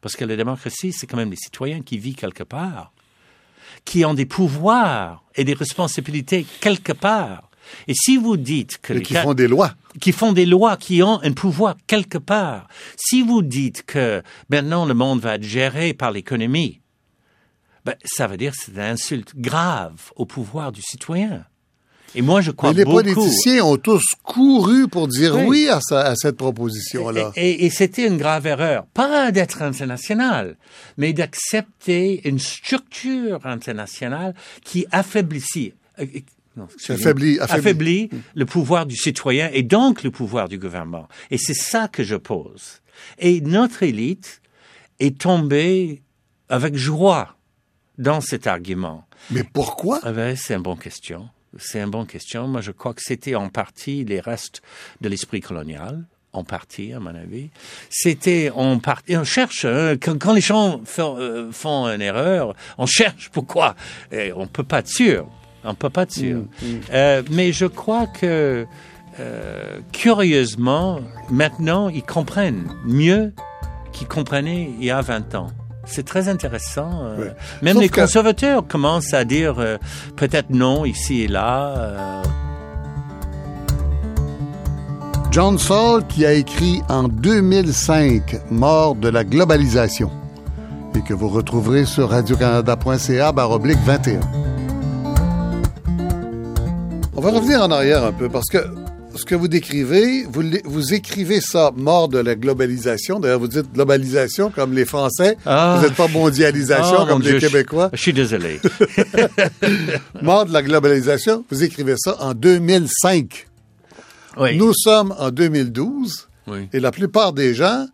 Parce que la démocratie, c'est quand même les citoyens qui vivent quelque part, qui ont des pouvoirs et des responsabilités quelque part. Et si vous dites que... qui font des lois. Qui font des lois, qui ont un pouvoir quelque part. Si vous dites que maintenant le monde va être géré par l'économie, ben, ça veut dire que c'est une insulte grave au pouvoir du citoyen. Et moi, je crois Mais les politiciens ont tous couru pour dire oui, à, cette proposition-là. Et, et c'était une grave erreur. Pas d'être international, mais d'accepter une structure internationale qui affaiblit, affaiblit, affaiblit. le pouvoir du citoyen et donc le pouvoir du gouvernement. Et c'est ça que je pose. Et notre élite est tombée avec joie dans cet argument. Mais pourquoi? Ah ben, C'est une bonne question. C'est une bonne question. Moi, je crois que c'était en partie les restes de l'esprit colonial en partie, à mon avis. C'était en partie. On cherche hein, quand, les gens font, euh, font, une erreur, on cherche pourquoi. Et on peut pas être sûr. On peut pas être sûr. Mm, mm. Euh, mais je crois que euh, curieusement, maintenant, ils comprennent mieux qu'ils comprenaient il y a 20 ans. C'est très intéressant. Euh, même les conservateurs commencent à dire euh, peut-être non ici et là. John Saul qui a écrit en 2005 Mort de la globalisation et que vous retrouverez sur radiocanada.ca baroblique 21. On va revenir en arrière un peu parce que ce que vous décrivez, vous, vous écrivez ça, mort de la globalisation. D'ailleurs, vous dites globalisation comme les Français. Ah. vous n'êtes pas mondialisation ah, comme les Québécois. Je, suis désolé. mort de la globalisation, vous écrivez ça en 2005. Oui. Nous sommes en 2012 oui. et la plupart des gens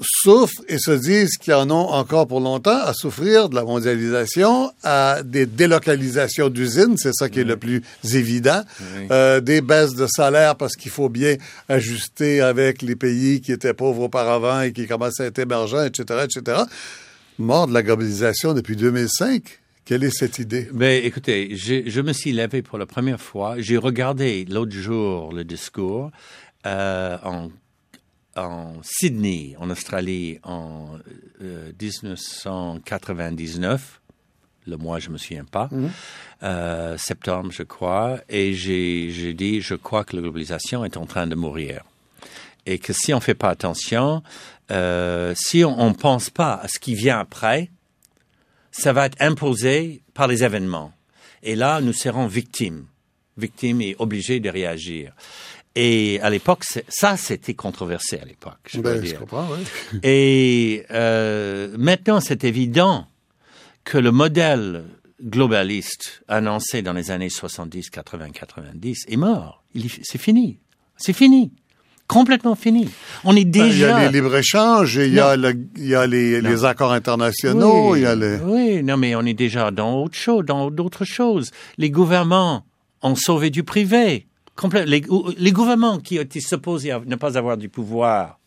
souffrent et se disent qu'ils en ont encore pour longtemps à souffrir de la mondialisation, à des délocalisations d'usines, c'est ça qui est le plus évident, euh, des baisses de salaire parce qu'il faut bien ajuster avec les pays qui étaient pauvres auparavant et qui commençaient à être émergents, etc., etc. Mort de la globalisation depuis 2005. Quelle est cette idée? Ben, écoutez, je, je me suis levé pour la première fois. J'ai regardé l'autre jour le discours euh, en en Sydney, en Australie, en 1999. Euh, le mois, je me souviens pas. Mhm. Euh, septembre, je crois. Et j'ai dit, je crois que la globalisation est en train de mourir. Et que si on fait pas attention, euh, si on ne pense pas à ce qui vient après, ça va être imposé par les événements. Et là, nous serons victimes. Victimes et obligés de réagir. Et à l'époque, ça, c'était controversé à l'époque. Je, ben, je comprends, oui. Et euh, maintenant, c'est évident que le modèle globaliste annoncé dans les années 70, 80, 90 est mort. C'est fini. C'est fini. Complètement fini. On est déjà. Ben, il y a les libres-échanges, il, il y a les, les accords internationaux, oui, il y a les. Oui, non, mais on est déjà dans autre chose, dans d'autres choses. Les gouvernements ont sauvé du privé. Les, les, gouvernements qui étaient supposés ne pas avoir du pouvoir,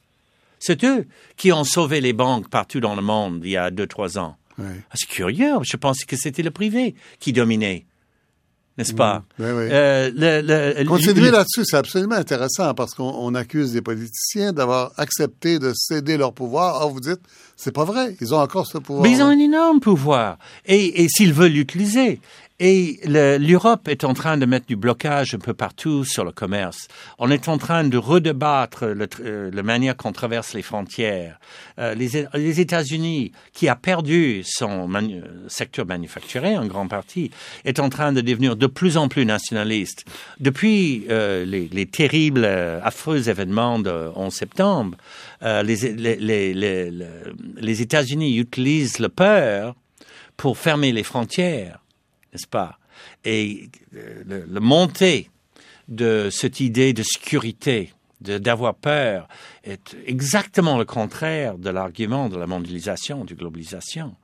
c'est eux qui ont sauvé les banques partout dans le monde il y a deux, trois ans. Ah, c'est curieux. Je pensais que c'était le privé qui dominait. N'est-ce pas? Mmh. Euh, Continuer là-dessus, c'est absolument intéressant parce qu'on accuse des politiciens d'avoir accepté de céder leur pouvoir. Ah, vous dites, c'est pas vrai. Ils ont encore ce pouvoir. Mais ils ont un énorme pouvoir. Et, s'ils veulent l'utiliser. Et l'Europe est en train de mettre du blocage un peu partout sur le commerce. On est en train de redébattre le, euh, la manière qu'on traverse les frontières. Euh, les, États-Unis, qui a perdu son secteur manufacturier en grande partie, est en train de devenir de plus en plus nationaliste. Depuis euh, les, les, terribles, affreux événements de 11 septembre, euh, les, États-Unis utilisent la peur pour fermer les frontières n'est-ce pas? Et euh, le, le, montée de cette idée de sécurité, d'avoir peur, est exactement le contraire de l'argument de la mondialisation, de globalisation.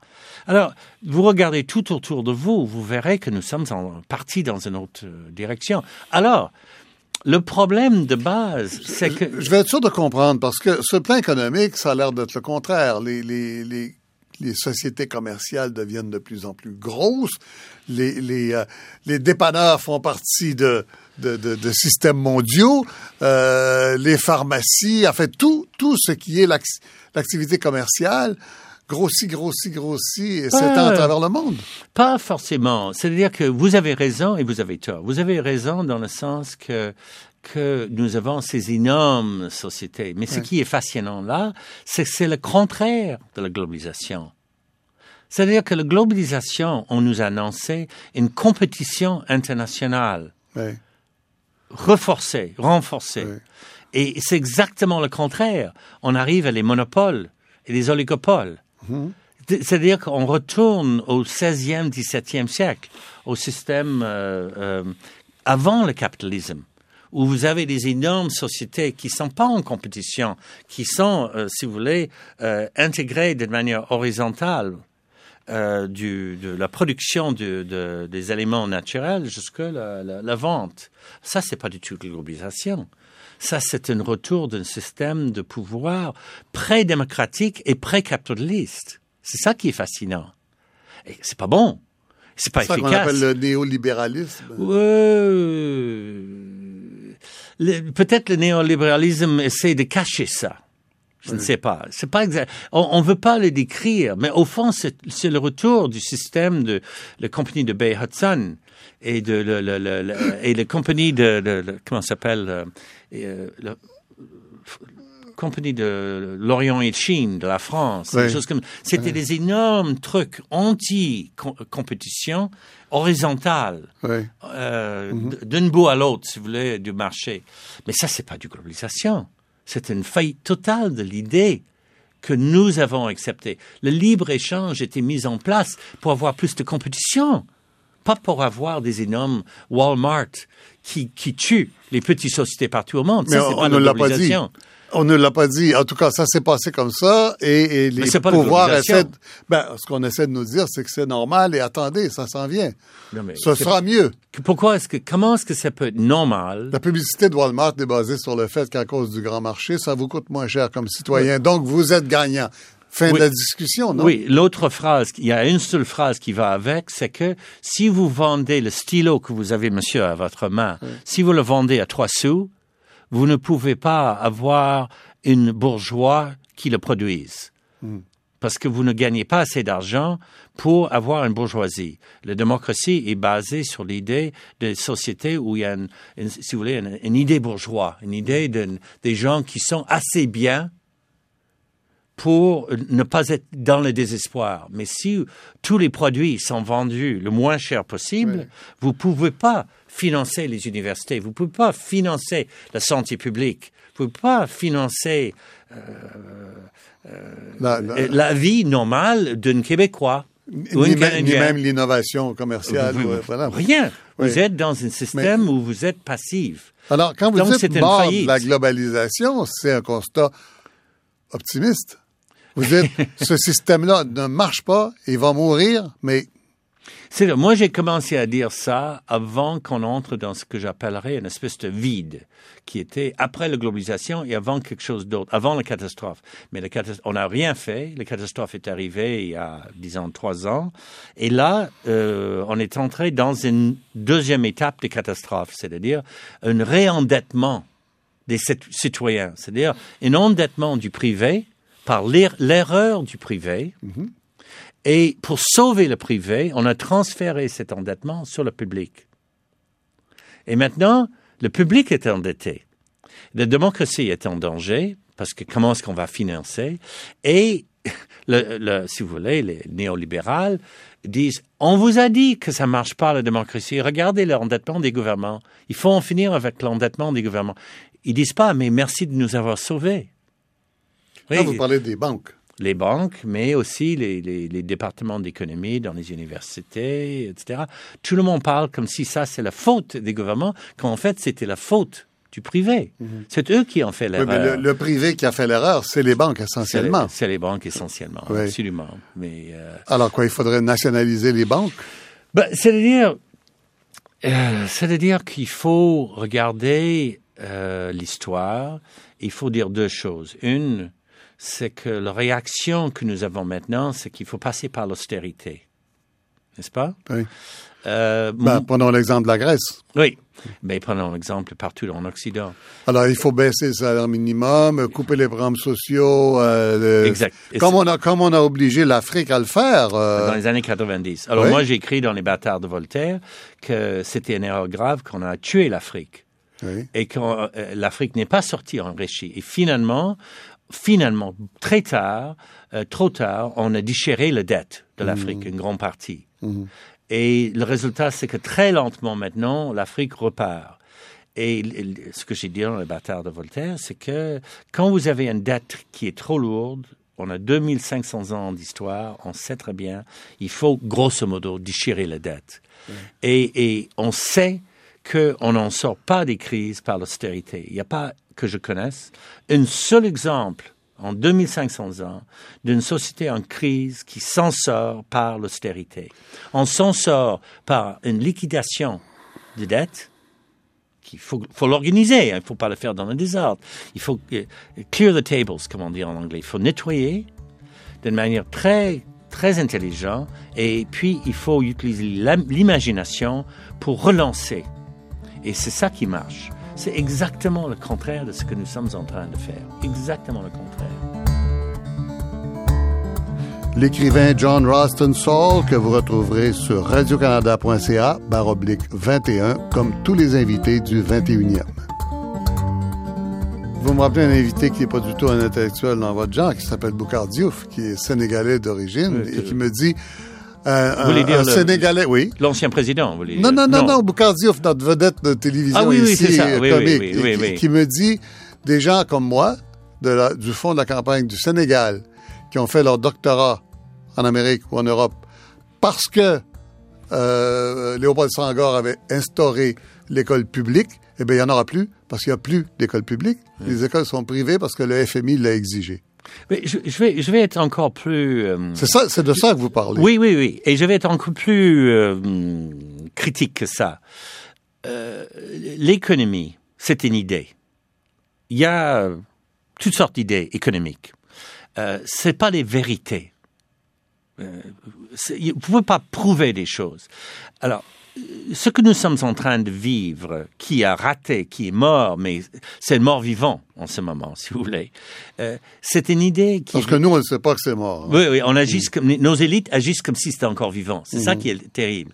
Alors, vous regardez tout autour de vous, vous verrez que nous sommes en partie dans une autre direction. Alors, le problème de base, c'est que... Je vais être sûr de comprendre, parce que ce plan économique, ça a l'air d'être le contraire. Les, les, les, les, sociétés commerciales deviennent de plus en plus grosses. Les, les, euh, les dépanneurs font partie de, de, de, de systèmes mondiaux. Euh, les pharmacies, en fait, tout, tout ce qui est l'activité commerciale grossit, grossit et s'étend à travers le monde. Pas forcément. C'est-à-dire que vous avez raison et vous avez tort. Vous avez raison dans le sens que que nous avons ces énormes sociétés. Mais ce qui est fascinant là, c'est que c'est le contraire de la globalisation. C'est-à-dire que la globalisation, on nous a annoncé une compétition internationale. Renforcée, renforcée. Et c'est exactement le contraire. On arrive à les monopoles et les oligopoles. C'est-à-dire qu'on retourne au 16e, 17e siècle, au système euh, euh, avant le capitalisme, où vous avez des énormes sociétés qui ne sont pas en compétition, qui sont, euh, si vous voulez, intégrées de manière horizontale. De la production de, des éléments naturels jusqu'à la, vente. Ça, c'est pas du tout la globalisation. Ça, c'est un retour d'un système de pouvoir pré-démocratique et pré-capitaliste. C'est ça qui est fascinant. Et c'est pas bon. C'est pas ça efficace. qu'on appelle le néolibéralisme. Peut-être le néolibéralisme essaie de cacher ça. Je ne sais pas. C'est pas exact. On, ne veut pas le décrire, mais au fond, c'est le retour du système de la compagnie de Bay Hudson et de le, le, le, et la compagnie de, de, comment s'appelle euh, la compagnie de l'Orient et de Chine de la France, des choses comme c'était des énormes trucs anti compétition horizontale euh, mhm. d'un bout à l'autre, si vous voulez, du marché. Mais ça, c'est pas du globalisation. C'est une faillite totale de l'idée que nous avons acceptée. Le libre échange était mis en place pour avoir plus de compétition pas pour avoir des énormes Walmart qui, qui tuent les petites sociétés partout au monde. Mais ça, on, ne l'a pas dit. On ne l'a pas dit. En tout cas, ça s'est passé comme ça et, et les pouvoirs essaient. De, ben, ce qu'on essaie de nous dire, c'est que c'est normal et attendez, ça s'en vient. Non, mais ce sera mieux. Pourquoi est-ce que comment est-ce que ça peut être normal? La publicité de Walmart est basée sur le fait qu'à cause du grand marché, ça vous coûte moins cher comme citoyen. Donc vous êtes gagnant. Fin de la discussion, non? Oui, l'autre phrase, il y a une seule phrase qui va avec, c'est que si vous vendez le stylo que vous avez, monsieur, à votre main, si vous le vendez à trois sous, vous ne pouvez pas avoir une bourgeois qui le produise. Hmm. Parce que vous ne gagnez pas assez d'argent pour avoir une bourgeoisie. La démocratie est basée sur l'idée de société où il y a, une, si vous voulez, une, idée bourgeoise, une idée de, des gens qui sont assez bien pour ne pas être dans le désespoir. Mais si tous les produits sont vendus le moins cher possible, vous ne pouvez pas financer les universités, vous ne pouvez pas financer la santé publique, vous ne pouvez pas financer euh, euh, la, vie normale d'un Québécois. Ni, même, l'innovation commerciale. Rien. Vous êtes dans un système où vous êtes passif. Alors, quand vous dites mort de la globalisation, c'est un constat optimiste. Vous dites, ce système-là ne marche pas, il va mourir, mais... C'est moi j'ai commencé à dire ça avant qu'on entre dans ce que j'appellerais une espèce de vide qui était après la globalisation et avant quelque chose d'autre, avant la catastrophe. Mais on n'a rien fait. La catastrophe est arrivée il y a, disons, trois ans. Et là, euh, on est entré dans une deuxième étape de catastrophe, c'est-à-dire un réendettement des citoyens, c'est-à-dire un endettement du privé par l'erreur du privé. Mhm. Et pour sauver le privé, on a transféré cet endettement sur le public. Et maintenant, le public est endetté. La démocratie est en danger parce que comment est-ce qu'on va financer? Et le, si vous voulez, les néolibéraux disent on vous a dit que ça marche pas la démocratie. Regardez l'endettement des gouvernements. Il faut en finir avec l'endettement des gouvernements. Ils disent pas mais merci de nous avoir sauvés. Là, vous parlez des banques. Les banques, mais aussi les, les, départements d'économie dans les universités, etc. Tout le monde parle comme si ça, c'est la faute des gouvernements, quand en fait, c'était la faute du privé. Mhm. C'est eux qui ont fait l'erreur. Oui, le, privé qui a fait l'erreur, c'est les banques essentiellement. C'est les, banques essentiellement, absolument. Mais, euh, Alors quoi, il faudrait nationaliser les banques? Ben, C'est-à-dire, Euh, C'est-à-dire qu'il faut regarder euh, l'histoire. Il faut dire deux choses. Une, c'est que la réaction que nous avons maintenant, c'est qu'il faut passer par l'austérité. N'est-ce pas? Oui. Euh, Ben, prenons l'exemple de la Grèce. oui. Mais prenons l'exemple partout en Occident. Alors, il faut baisser le salaire minimum, couper les programmes sociaux. euh, Exact. Comme on, a, comme on a obligé l'Afrique à le faire. euh, dans les années 90. Alors Oui. moi, j'ai écrit dans Les Bâtards de Voltaire que c'était une erreur grave qu'on a tué l'Afrique oui. et que l'Afrique n'est pas sortie enrichie. Et finalement, finalement, très tard, euh, trop tard, on a déchiré la dette de l'Afrique, une grande partie. Et le résultat, c'est que très lentement maintenant, l'Afrique repart. Et ce que j'ai dit dans le bâtard de Voltaire, c'est que quand vous avez une dette qui est trop lourde, on a 2500 ans d'histoire, on sait très bien, il faut grosso modo déchirer la dette. Et, et on sait qu'on n'en sort pas des crises par l'austérité. Il n'y a pas, que je connaisse, un seul exemple en 2500 ans d'une société en crise qui s'en sort par l'austérité. On s'en sort par une liquidation de dettes, qu'il faut, l'organiser, hein, il ne faut pas le faire dans le désordre. Il faut euh, clear the tables, comme on dit en anglais. Il faut nettoyer d'une manière très, très intelligente et puis il faut utiliser l'im- l'imagination pour relancer. Et c'est ça qui marche. C'est exactement le contraire de ce que nous sommes en train de faire. Exactement le contraire. L'écrivain John Ralston Saul, que vous retrouverez sur radiocanada.ca, barre oblique 21, comme tous les invités du 21e. Vous me rappelez un invité qui n'est pas du tout un intellectuel dans votre genre, qui s'appelle Boukhar Diouf, qui est sénégalais d'origine, Oui, et qui me dit... euh, Vous voulez un, dire un le- Sénégalais, oui. L'ancien président, vous voulez Non, dire? non, non, non, Boukhar Diouf, notre vedette de télévision Ah oui, ici, ça. euh, Oui, comique, et qui, me dit des gens comme moi, de la- du fond de la campagne du Sénégal, qui ont fait leur doctorat en Amérique ou en Europe, parce que euh, Léopold Senghor avait instauré l'école publique, eh bien, il n'y en aura plus, parce qu'il n'y a plus d'école publique. Les écoles sont privées parce que le FMI l'a exigé. Mais je, je vais, je vais être encore plus... euh, C'est ça, c'est de ça que vous parlez. Oui, oui, oui. Et je vais être encore plus euh, critique que ça. Euh, L'économie, c'est une idée. Il y a toutes sortes d'idées économiques. C'est pas des vérités. Vous ne pouvez pas prouver des choses. Alors, ce que nous sommes en train de vivre, qui a raté, qui est mort, mais c'est le mort vivant en ce moment, si vous voulez, euh, c'est une idée qui... Parce que nous, on ne sait pas que c'est mort. hein. Oui, oui, on agit comme nos élites agissent comme si c'était encore vivant. C'est ça qui est terrible.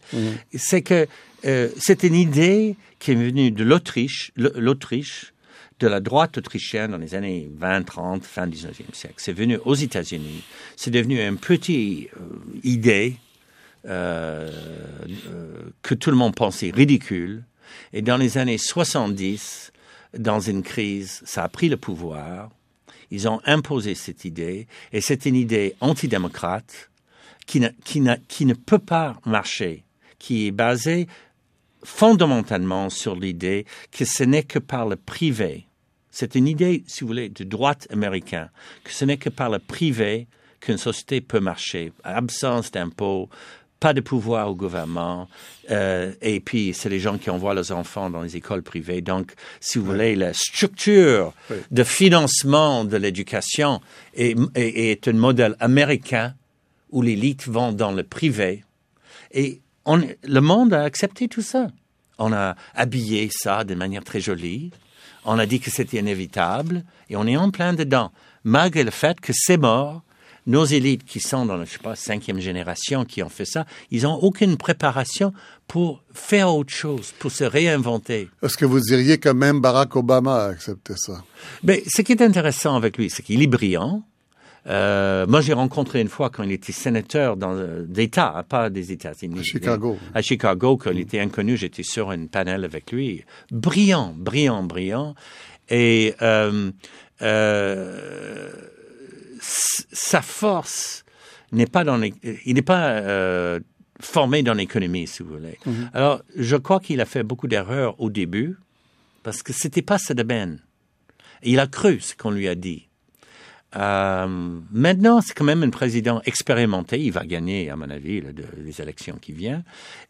C'est que euh, c'est une idée qui est venue de l'Autriche, de la droite autrichienne dans les années 20, 30, fin 19e siècle. C'est venu aux États-Unis. C'est devenu une petite euh, idée euh, que tout le monde pensait ridicule. Et dans les années 70, dans une crise, ça a pris le pouvoir. Ils ont imposé cette idée, et c'est une idée antidémocrate qui ne, qui ne peut pas marcher, qui est basée fondamentalement sur l'idée que ce n'est que par le privé. C'est une idée, si vous voulez, de droite américain, que ce n'est que par le privé qu'une société peut marcher. Absence d'impôts, pas de pouvoir au gouvernement, euh, et puis c'est les gens qui envoient leurs enfants dans les écoles privées. Donc, si vous voulez, la structure Oui. de financement de l'éducation est, est, est un modèle américain où l'élite vont dans le privé. Et on, le monde a accepté tout ça. On a habillé ça de manière très jolie. On a dit que c'était inévitable et on est en plein dedans. Malgré le fait que c'est mort, nos élites qui sont dans, je sais pas, cinquième génération qui ont fait ça, ils n'ont aucune préparation pour faire autre chose, pour se réinventer. Est-ce que vous diriez que même Barack Obama a accepté ça? Mais ce qui est intéressant avec lui, c'est qu'il est brillant. Euh, moi, j'ai rencontré une fois quand il était sénateur dans, euh, d'État, hein, pas des États-Unis. À Chicago. À Chicago, quand il était inconnu, j'étais sur une panel avec lui. Brillant, brillant, brillant. Et euh, euh, sa force n'est pas dans les, il n'est pas euh, formé dans l'économie, si vous voulez. Alors, je crois qu'il a fait beaucoup d'erreurs au début parce que c'était pas sa domaine. Il a cru ce qu'on lui a dit. Euh, maintenant, c'est quand même un président expérimenté. Il va gagner, à mon avis, là, de- les élections qui viennent.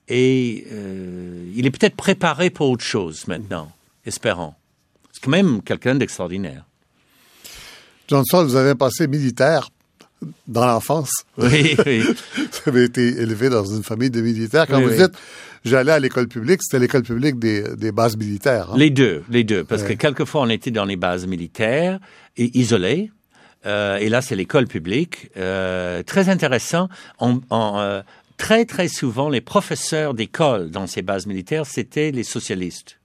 Et euh, il est peut-être préparé pour autre chose maintenant, espérant. C'est quand même quelqu'un d'extraordinaire. Johnson, vous avez un passé militaire dans l'enfance. Oui, oui. Vous avez été élevé dans une famille de militaires. Quand Oui, vous oui. dites, j'allais à l'école publique, c'était l'école publique des, des bases militaires. hein? Les deux, les deux, parce Ouais. que quelquefois on était dans les bases militaires et isolés. Euh, et là, c'est l'école publique. Euh, très intéressant. On, on, euh, très très souvent, les professeurs d'école dans ces bases militaires, c'était les socialistes.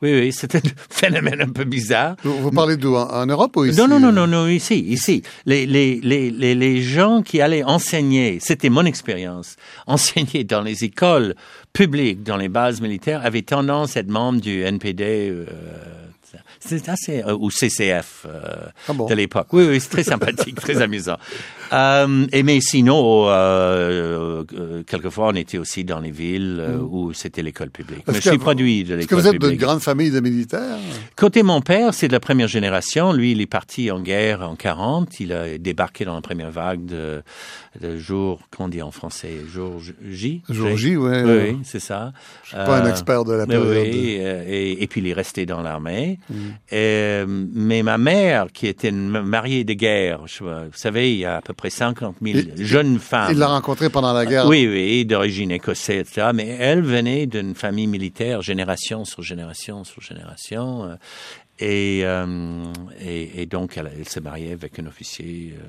Oui, oui, c'était un phénomène un peu bizarre. Vous, parlez d'où? En, Europe ou ici? Non, non, non, euh? non, non, ici, ici. Les, les, les, les, les gens qui allaient enseigner, c'était mon expérience, enseigner dans les écoles publiques, dans les bases militaires, avaient tendance à être membres du NPD, euh, c'est assez, euh, ou CCF euh, Ah bon? de l'époque. Oui, oui, c'est très sympathique, très amusant. Euh, et mais sinon, euh, euh, quelquefois, on était aussi dans les villes euh, où c'était l'école publique. Mais je suis produit de Est-ce que l'école vous êtes publique. d'une grande famille de militaires? Côté mon père, c'est de la première génération. Lui, il est parti en guerre en 40. Il a débarqué dans la première vague de, de jour, qu'on dit en français, jour J. Jour J, ouais. Oui, oui, c'est ça. Je suis pas un expert de la période. oui, et, et puis il est resté dans l'armée. Mm. Mais ma mère, qui était une mariée de guerre, je vous savez, il y a à peu près 50 000 Il- jeunes femmes. Il l'a rencontré pendant la guerre. Oui, oui, d'origine écossaise, etc. Mais elle venait d'une famille militaire, génération sur génération sur génération. euh, Et, euh, et, et donc, elle, elle s'est mariée avec un officier euh,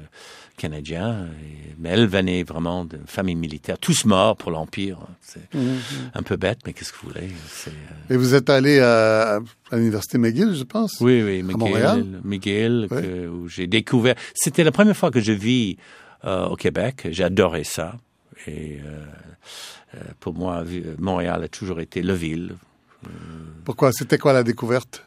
canadien. Et- mais elle venait vraiment d'une famille militaire, tous morts pour l'Empire. C'est Mhm. un peu bête, mais qu'est-ce que vous voulez euh, Et vous êtes allé à, à l'université McGill, je pense? Oui, oui, McGill, Montréal? McGill, que- où j'ai découvert. C'était la première fois que je vis euh, au Québec. J'ai adoré ça. Et euh, pour moi, Montréal a toujours été la ville. Pourquoi? C'était quoi la découverte?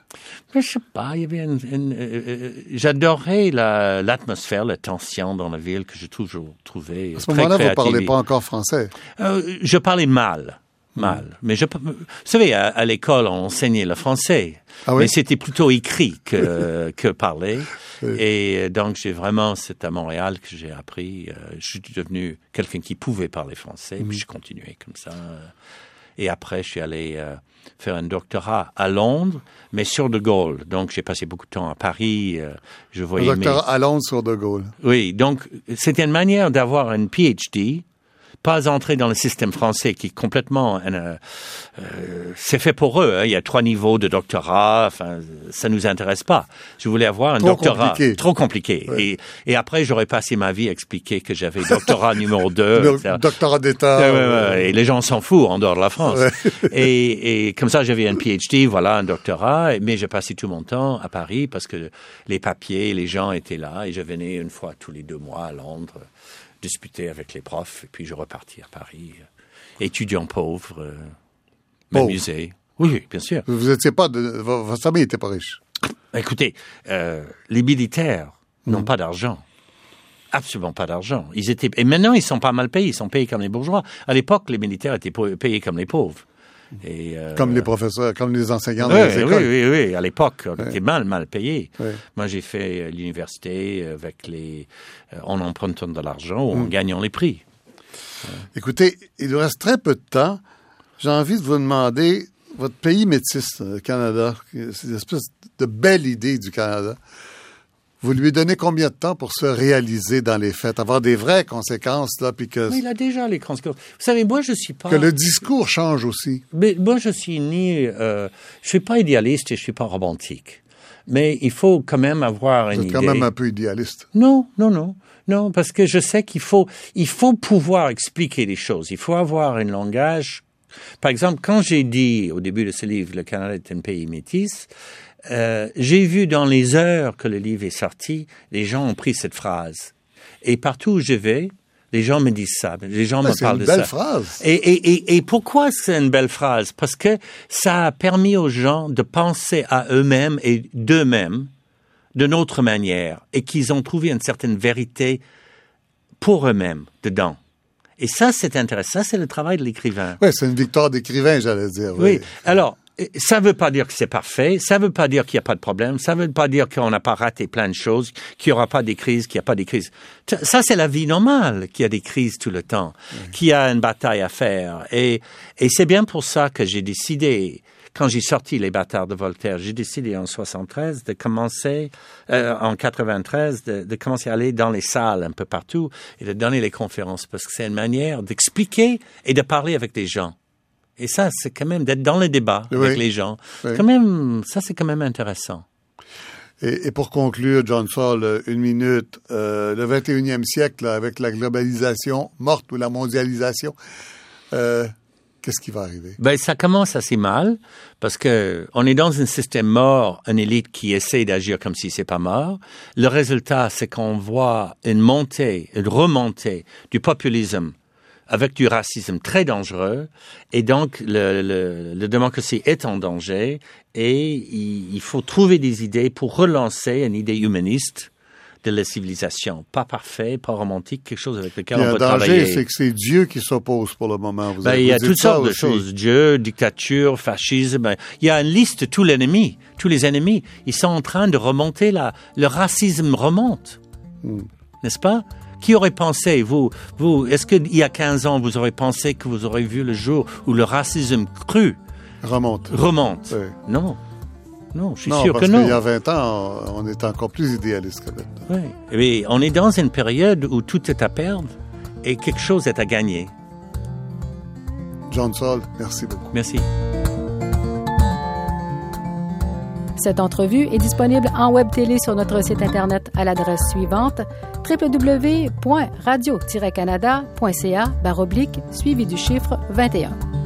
Mais je sais pas, il y avait une, une- euh, euh, j'adorais la, l'atmosphère, la tension dans la ville que j'ai toujours trouvé À ce très moment-là, vous créative. parlez pas encore français. Euh, je parlais mal, mal. Mais je, vous savez, à, à l'école, on enseignait le français. Ah oui? Mais c'était plutôt écrit que, que parlé. Oui. Et euh, donc, j'ai vraiment, c'est à Montréal que j'ai appris. euh, je suis devenu quelqu'un qui pouvait parler français. Mhm. Puis je continuais comme ça. Et après, je suis allé euh, faire un doctorat à Londres, mais sur De Gaulle. Donc, j'ai passé beaucoup de temps à Paris. euh, je voyais mes- docteur à Londres sur De Gaulle. oui, donc c'était une manière d'avoir un PhD, pas entrer dans le système français qui est complètement, euh, euh, c'est fait pour eux. hein. Il y a trois niveaux de doctorat. Enfin, ça nous intéresse pas. Je voulais avoir un Trop doctorat compliqué. trop compliqué. Ouais. Et, et après, j'aurais passé ma vie à expliquer que j'avais doctorat numéro 2. Le doctorat d'État. Euh. Et les gens s'en foutent en dehors de la France. Ouais. et, et comme ça, j'avais un PhD, voilà, un doctorat. Mais j'ai passé tout mon temps à Paris parce que les papiers, les gens étaient là. Et je venais une fois tous les deux mois à Londres discuter avec les profs. Et puis je repartis à Paris, euh, étudiant pauvre, euh, Pauvre. m'amuser. Oui, bien sûr. Vous étiez pas de, vo- votre famille n'était pas riche. Écoutez, euh, les militaires n'ont pas d'argent. Absolument pas d'argent. Ils étaient et maintenant ils sont pas mal payés. Ils sont payés comme les bourgeois. À l'époque, les militaires étaient payés comme les pauvres. Et, euh, Comme les professeurs, comme les enseignants dans oui, les oui, écoles. oui, oui. À l'époque, on était mal, mal payés. Oui. Moi, j'ai fait euh, l'université avec les, euh, en empruntant de l'argent ou en Mm. gagnant les prix. Écoutez, il nous reste très peu de temps. J'ai envie de vous demander votre pays métis, le Canada. C'est une espèce de belle idée du Canada. Vous lui donnez combien de temps pour se réaliser dans les faits, avoir des vraies conséquences là, puis que, Mais il a déjà les conséquences. Vous savez, moi, je suis pas. que le discours change aussi. Mais moi, je suis ni, euh, je suis pas idéaliste et je suis pas romantique. Mais il faut quand même avoir Vous une êtes idée. quand même un peu idéaliste. Non, non, non, non, parce que je sais qu'il faut, il faut pouvoir expliquer les choses. Il faut avoir un langage. Par exemple, quand j'ai dit au début de ce livre, le Canada est un pays métis, euh, j'ai vu dans les heures que le livre est sorti, les gens ont pris cette phrase. Et partout où je vais, les gens me disent ça. Les gens me c'est parlent une de belle ça. phrase. Et, et, et, et pourquoi c'est une belle phrase? Parce que ça a permis aux gens de penser à eux-mêmes et d'eux-mêmes d'une autre manière et qu'ils ont trouvé une certaine vérité pour eux-mêmes dedans. Et ça, c'est intéressant. Ça, c'est le travail de l'écrivain. Oui, c'est une victoire d'écrivain, j'allais dire. Oui. Alors, ça ne veut pas dire que c'est parfait, ça ne veut pas dire qu'il n'y a pas de problème, ça ne veut pas dire qu'on n'a pas raté plein de choses, qu'il n'y aura pas des crises, qu'il n'y a pas des crises. Ça, c'est la vie normale, qu'il y a des crises tout le temps, qu'il y a une bataille à faire. Et, et c'est bien pour ça que j'ai décidé, quand j'ai sorti Les bâtards de Voltaire, j'ai décidé en 73 de commencer, euh, en 93, de, de commencer à aller dans les salles un peu partout et de donner les conférences, parce que c'est une manière d'expliquer et de parler avec des gens. Et ça, c'est quand même d'être dans les débats avec les gens. Quand même, ça, c'est quand même intéressant. Et, et, pour conclure, John Saul, une minute, euh, le 21e siècle, avec la globalisation morte ou la mondialisation, euh, qu'est-ce qui va arriver? Ben, ça commence assez mal, parce que on est dans un système mort, une élite qui essaie d'agir comme si c'est pas mort. Le résultat, c'est qu'on voit une montée, une remontée du populisme avec du racisme très dangereux. Et donc, le, le, la démocratie est en danger et il, il, faut trouver des idées pour relancer une idée humaniste de la civilisation. Pas parfait, pas romantique, quelque chose avec lequel on peut travailler. Le danger, c'est que c'est Dieu qui s'oppose pour le moment. Vous ben, il y a toutes sortes de choses. Dieu, dictature, fascisme. Il y a une liste de tous les ennemis. Tous les ennemis, ils sont en train de remonter. La, le racisme remonte. Hmm. N'est-ce pas? Qui aurait pensé, vous, vous, est-ce qu'il y a 15 ans, vous aurez pensé que vous aurez vu le jour où le racisme cru remonte Remonte? Oui. Non. Non, je suis non, sûr parce que non. Il y a 20 ans, on était encore plus idéaliste que maintenant. Oui. Mais on est dans une période où tout est à perdre et quelque chose est à gagner. John Saul, merci beaucoup. Merci. Cette entrevue est disponible en web télé sur notre site internet à l'adresse suivante www.radio-canada.ca suivi du chiffre 21.